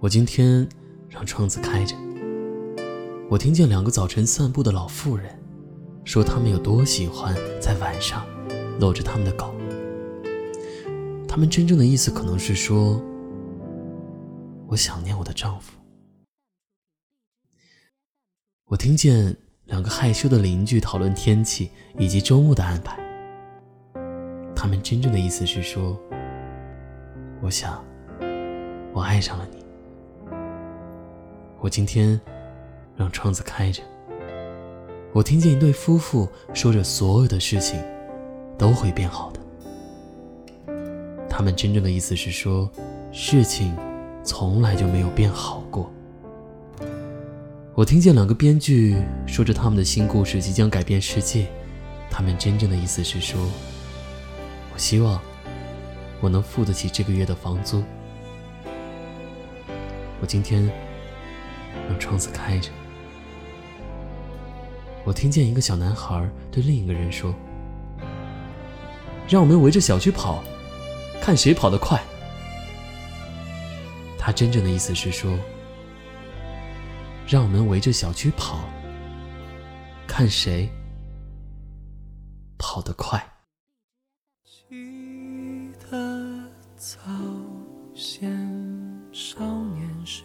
我今天让窗子开着。我听见两个早晨散步的老妇人，说他们有多喜欢在晚上搂着他们的狗。他们真正的意思可能是说，我想念我的丈夫。我听见两个害羞的邻居讨论天气以及周末的安排。他们真正的意思是说，我想，我爱上了你。我今天让窗子开着。我听见一对夫妇说着所有的事情都会变好的。他们真正的意思是说，事情从来就没有变好过。我听见两个编剧说着他们的新故事即将改变世界。他们真正的意思是说，我希望我能付得起这个月的房租。我今天。让窗子开着。我听见一个小男孩对另一个人说：“让我们围着小区跑，看谁跑得快。”他真正的意思是说：“让我们围着小区跑，看谁跑得快。”记得早先少年时。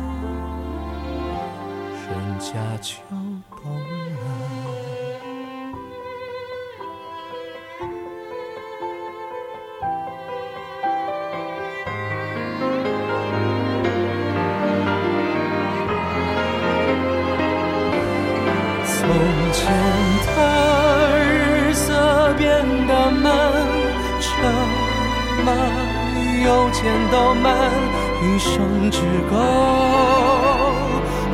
家就懂了。从前的日色变得慢，车马邮件都慢，一生只够。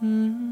嗯。